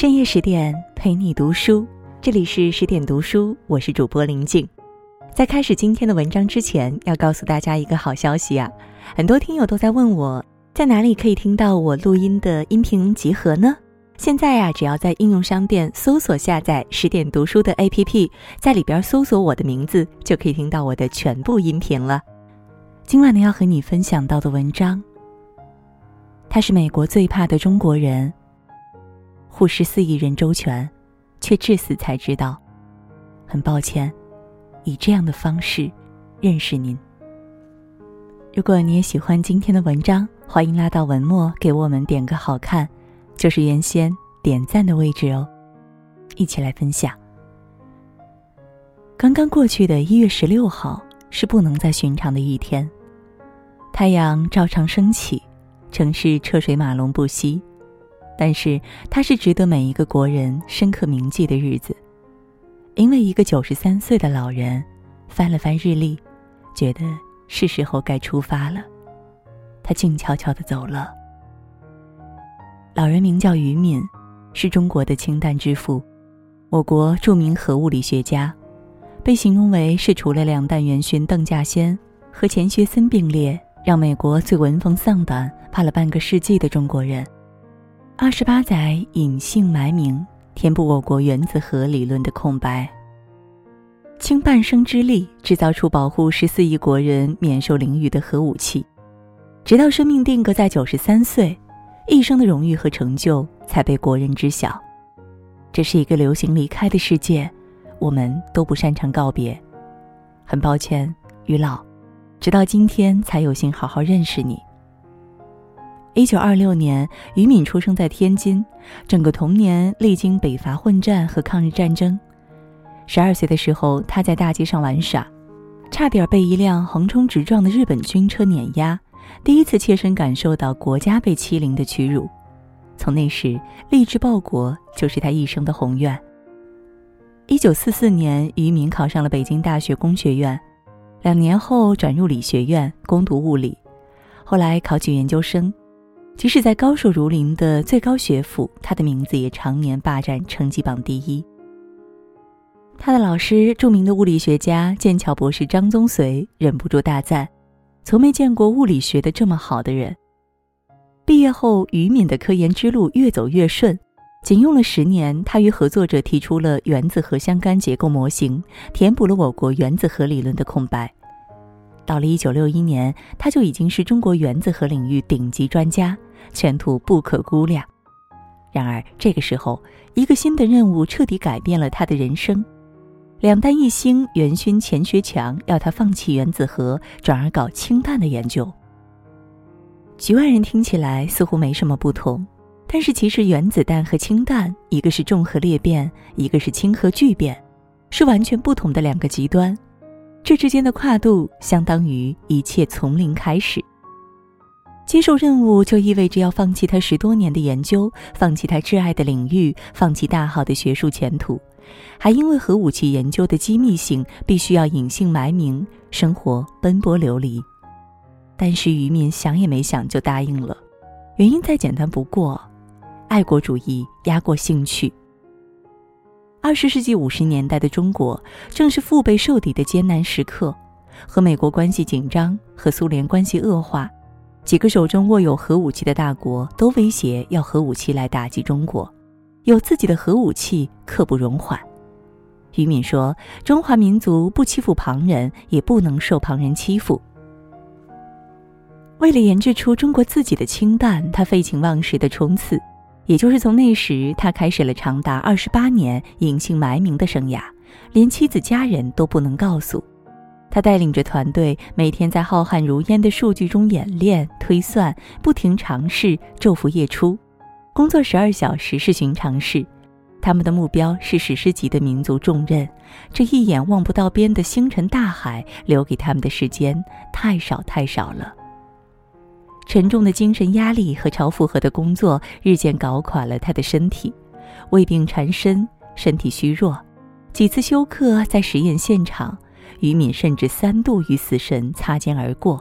深夜十点陪你读书，这里是十点读书，我是主播林静。在开始今天的文章之前，要告诉大家一个好消息啊！很多听友都在问我，在哪里可以听到我录音的音频集合呢？现在呀，只要在应用商店搜索下载十点读书的 APP，在里边搜索我的名字，就可以听到我的全部音频了。今晚呢，要和你分享到的文章，他是美国最怕的中国人。护十四亿人周全，却至死才知道。很抱歉，以这样的方式认识您。如果你也喜欢今天的文章，欢迎拉到文末给我们点个好看，就是原先点赞的位置哦。一起来分享。刚刚过去的一月十六号是不能再寻常的一天，太阳照常升起，城市车水马龙不息。但是，它是值得每一个国人深刻铭记的日子，因为一个九十三岁的老人翻了翻日历，觉得是时候该出发了。他静悄悄的走了。老人名叫于敏，是中国的氢弹之父，我国著名核物理学家，被形容为是除了两弹元勋邓稼先和钱学森并列，让美国最闻风丧胆、怕了半个世纪的中国人。二十八载隐姓埋名，填补我国原子核理论的空白。倾半生之力制造出保护十四亿国人免受凌辱的核武器，直到生命定格在九十三岁，一生的荣誉和成就才被国人知晓。这是一个流行离开的世界，我们都不擅长告别。很抱歉，于老，直到今天才有幸好好认识你。一九二六年，于敏出生在天津，整个童年历经北伐混战和抗日战争。十二岁的时候，他在大街上玩耍，差点被一辆横冲直撞的日本军车碾压，第一次切身感受到国家被欺凌的屈辱。从那时，立志报国就是他一生的宏愿。一九四四年，于敏考上了北京大学工学院，两年后转入理学院攻读物理，后来考取研究生。即使在高手如林的最高学府，他的名字也常年霸占成绩榜第一。他的老师，著名的物理学家、剑桥博士张宗绥忍不住大赞：“从没见过物理学的这么好的人。”毕业后，于敏的科研之路越走越顺，仅用了十年，他与合作者提出了原子核相干结构模型，填补了我国原子核理论的空白。到了一九六一年，他就已经是中国原子核领域顶级专家，前途不可估量。然而，这个时候，一个新的任务彻底改变了他的人生。两弹一星元勋钱学强要他放弃原子核，转而搞氢弹的研究。局外人听起来似乎没什么不同，但是其实原子弹和氢弹，一个是重核裂变，一个是氢核聚变，是完全不同的两个极端。这之间的跨度相当于一切从零开始。接受任务就意味着要放弃他十多年的研究，放弃他挚爱的领域，放弃大好的学术前途，还因为核武器研究的机密性，必须要隐姓埋名，生活奔波流离。但是于敏想也没想就答应了，原因再简单不过，爱国主义压过兴趣。二十世纪五十年代的中国，正是腹背受敌的艰难时刻，和美国关系紧张，和苏联关系恶化，几个手中握有核武器的大国都威胁要核武器来打击中国，有自己的核武器刻不容缓。于敏说：“中华民族不欺负旁人，也不能受旁人欺负。”为了研制出中国自己的氢弹，他废寝忘食的冲刺。也就是从那时，他开始了长达二十八年隐姓埋名的生涯，连妻子家人都不能告诉。他带领着团队，每天在浩瀚如烟的数据中演练、推算，不停尝试，昼伏夜出，工作十二小时是寻常事。他们的目标是史诗级的民族重任，这一眼望不到边的星辰大海，留给他们的时间太少太少了。沉重的精神压力和超负荷的工作日渐搞垮了他的身体，胃病缠身，身体虚弱，几次休克在实验现场，于敏甚至三度与死神擦肩而过。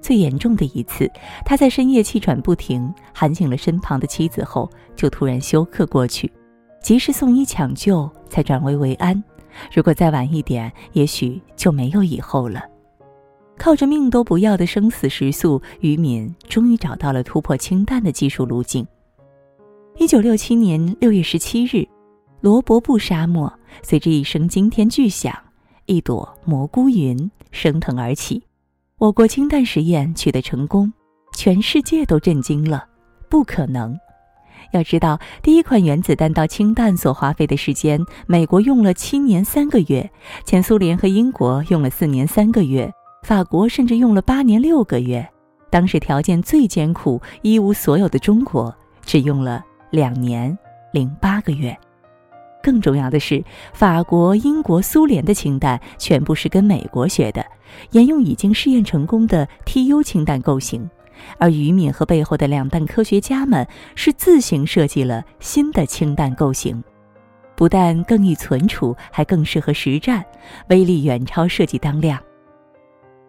最严重的一次，他在深夜气喘不停，喊醒了身旁的妻子后，就突然休克过去，及时送医抢救，才转危为安。如果再晚一点，也许就没有以后了。靠着命都不要的生死时速，于敏终于找到了突破氢弹的技术路径。一九六七年六月十七日，罗伯布沙漠随着一声惊天巨响，一朵蘑菇云升腾而起。我国氢弹实验取得成功，全世界都震惊了。不可能！要知道，第一款原子弹到氢弹所花费的时间，美国用了七年三个月，前苏联和英国用了四年三个月，法国甚至用了八年六个月。当时条件最艰苦、一无所有的中国，只用了两年零八个月。更重要的是，法国、英国、苏联的氢弹全部是跟美国学的，沿用已经试验成功的 TU 氢弹构型，而于敏和背后的两弹科学家们是自行设计了新的氢弹构型，不但更易存储，还更适合实战，威力远超设计当量。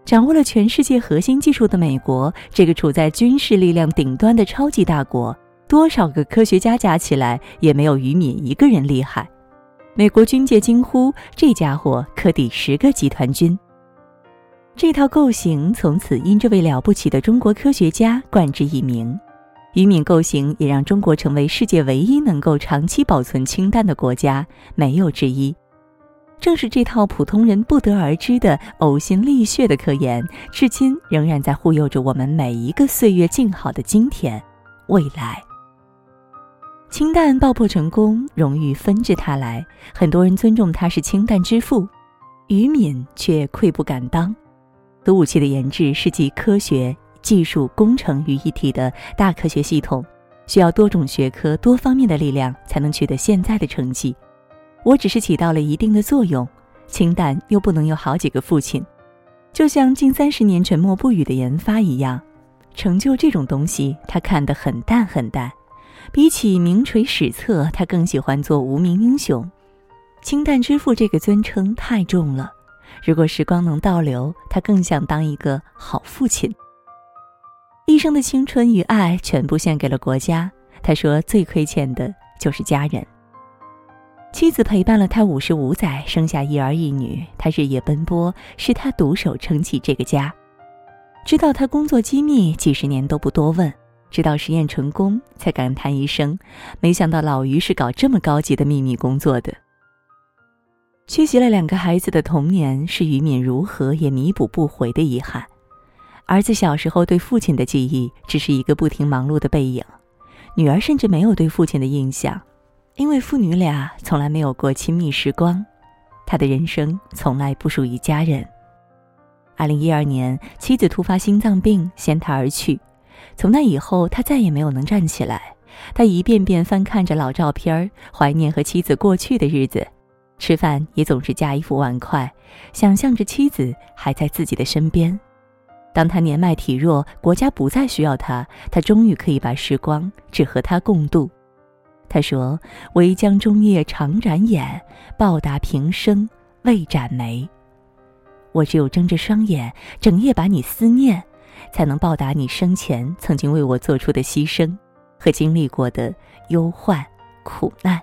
掌握了全世界核心技术的美国，这个处在军事力量顶端的超级大国。多少个科学家加起来也没有于敏一个人厉害。美国军界惊呼：“这家伙可抵十个集团军。”这套构型从此因这位了不起的中国科学家冠之以名。于敏构型也让中国成为世界唯一能够长期保存氢弹的国家，没有之一。正是这套普通人不得而知的呕心沥血的科研，至今仍然在护佑着我们每一个岁月静好的今天、未来。氢弹爆破成功，荣誉纷至沓来，很多人尊重他是氢弹之父，于敏却愧不敢当。核武器的研制是集科学技术、工程于一体的大科学系统，需要多种学科、多方面的力量才能取得现在的成绩。我只是起到了一定的作用，氢弹又不能有好几个父亲，就像近三十年沉默不语的研发一样，成就这种东西，他看得很淡很淡。比起名垂史册，他更喜欢做无名英雄。氢弹之父这个尊称太重了。如果时光能倒流，他更想当一个好父亲。一生的青春与爱全部献给了国家。他说最亏欠的就是家人。妻子陪伴了他五十五载，生下一儿一女。他日夜奔波，是他独手撑起这个家。知道他工作机密，几十年都不多问。直到实验成功，才感叹一声：“没想到老于是搞这么高级的秘密工作的。”缺席了两个孩子的童年，是于敏如何也弥补不回的遗憾。儿子小时候对父亲的记忆，只是一个不停忙碌的背影；女儿甚至没有对父亲的印象，因为父女俩从来没有过亲密时光。他的人生从来不属于家人。二零一二年，妻子突发心脏病，先他而去。从那以后，他再也没有能站起来。他一遍遍翻看着老照片，怀念和妻子过去的日子。吃饭也总是夹一副碗筷，想象着妻子还在自己的身边。当他年迈体弱，国家不再需要他，他终于可以把时光只和他共度。他说：“唯将终夜长展眼，报答平生未展眉。”我只有睁着双眼，整夜把你思念。才能报答你生前曾经为我做出的牺牲，和经历过的忧患苦难。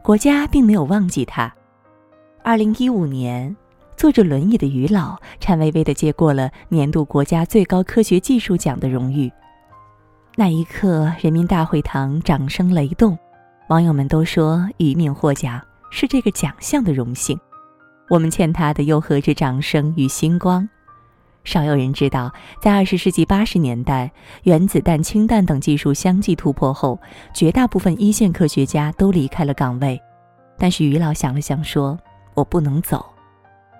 国家并没有忘记他。二零一五年，坐着轮椅的于老颤巍巍地接过了年度国家最高科学技术奖的荣誉。那一刻，人民大会堂掌声雷动，网友们都说于敏获奖是这个奖项的荣幸。我们欠他的又何止掌声与星光？少有人知道，在二十世纪八十年代，原子弹、氢弹等技术相继突破后，绝大部分一线科学家都离开了岗位。但是于老想了想，说：“我不能走，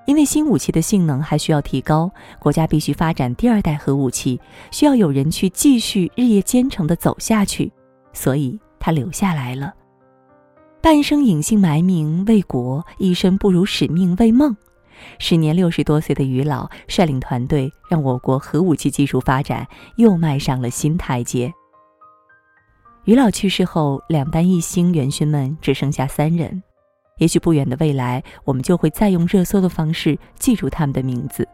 因为新武器的性能还需要提高，国家必须发展第二代核武器，需要有人去继续日夜兼程地走下去。所以他留下来了，半生隐姓埋名为国，一生不辱使命为梦。”时年六十多岁的于老率领团队，让我国核武器技术发展又迈上了新台阶。于老去世后，两弹一星元勋们只剩下三人，也许不远的未来，我们就会再用热搜的方式记住他们的名字。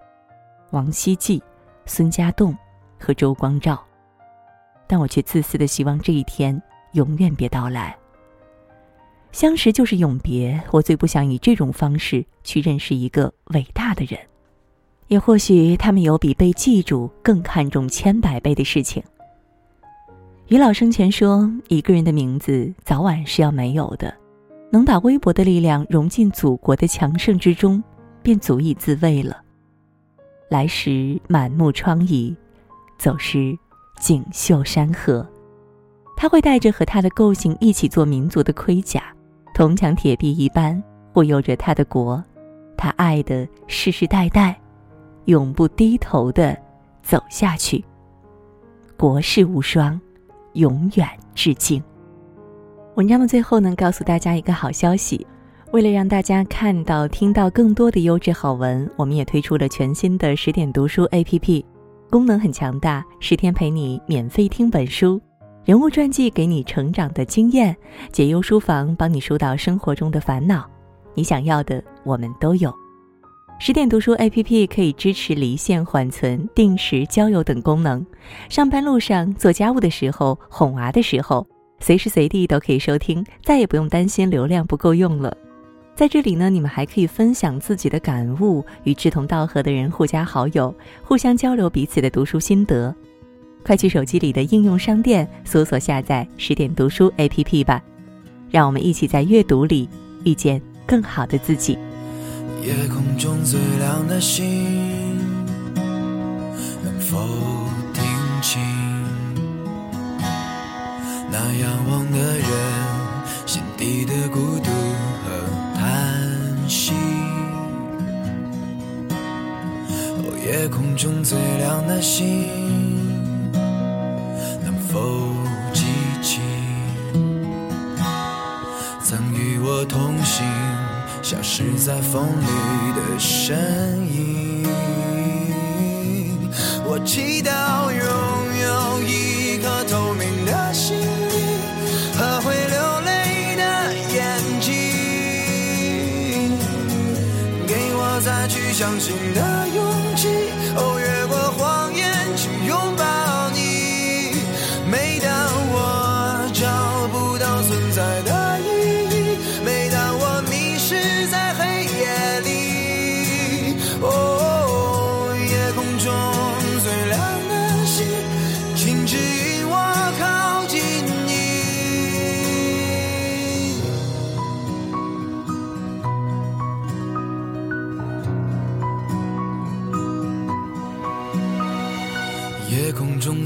王希季、孙家栋和周光召。但我却自私的希望这一天永远别到来。相识就是永别，我最不想以这种方式去认识一个伟大的人。也或许他们有比被记住更看重千百倍的事情。于老生前说：“一个人的名字早晚是要没有的，能把微薄的力量融进祖国的强盛之中，便足以自慰了。来时满目疮痍，走时。”锦绣山河，他会带着和他的构型一起做民族的盔甲，铜墙铁壁一般护佑着他的国，他爱的世世代代，永不低头的走下去。国士无双，永远致敬。文章的最后呢，告诉大家一个好消息，为了让大家看到、听到更多的优质好文，我们也推出了全新的十点读书 APP。功能很强大，十天陪你免费听本书，人物传记给你成长的经验，解忧书房帮你疏导生活中的烦恼，你想要的我们都有。十点读书 APP 可以支持离线缓存、定时交友等功能，上班路上、做家务的时候、哄娃的时候，随时随地都可以收听，再也不用担心流量不够用了。在这里呢，你们还可以分享自己的感悟，与志同道合的人互加好友，互相交流彼此的读书心得。快去手机里的应用商店搜索下载十点读书 APP 吧，让我们一起在阅读里遇见更好的自己。夜空中最亮的星，能否仰望的人心底的孤独？和叹息，哦，夜空中最亮的星，能否记起曾与我同行、消失在风里的身影？我祈祷相信的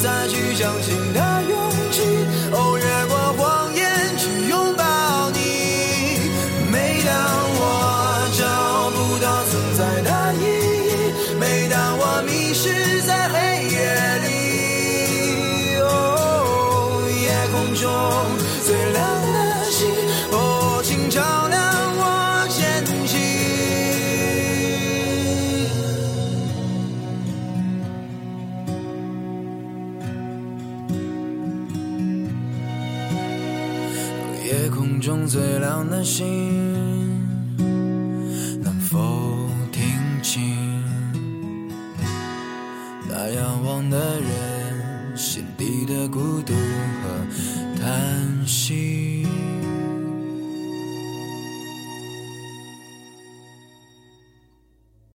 再去相信的勇气。中最亮的星，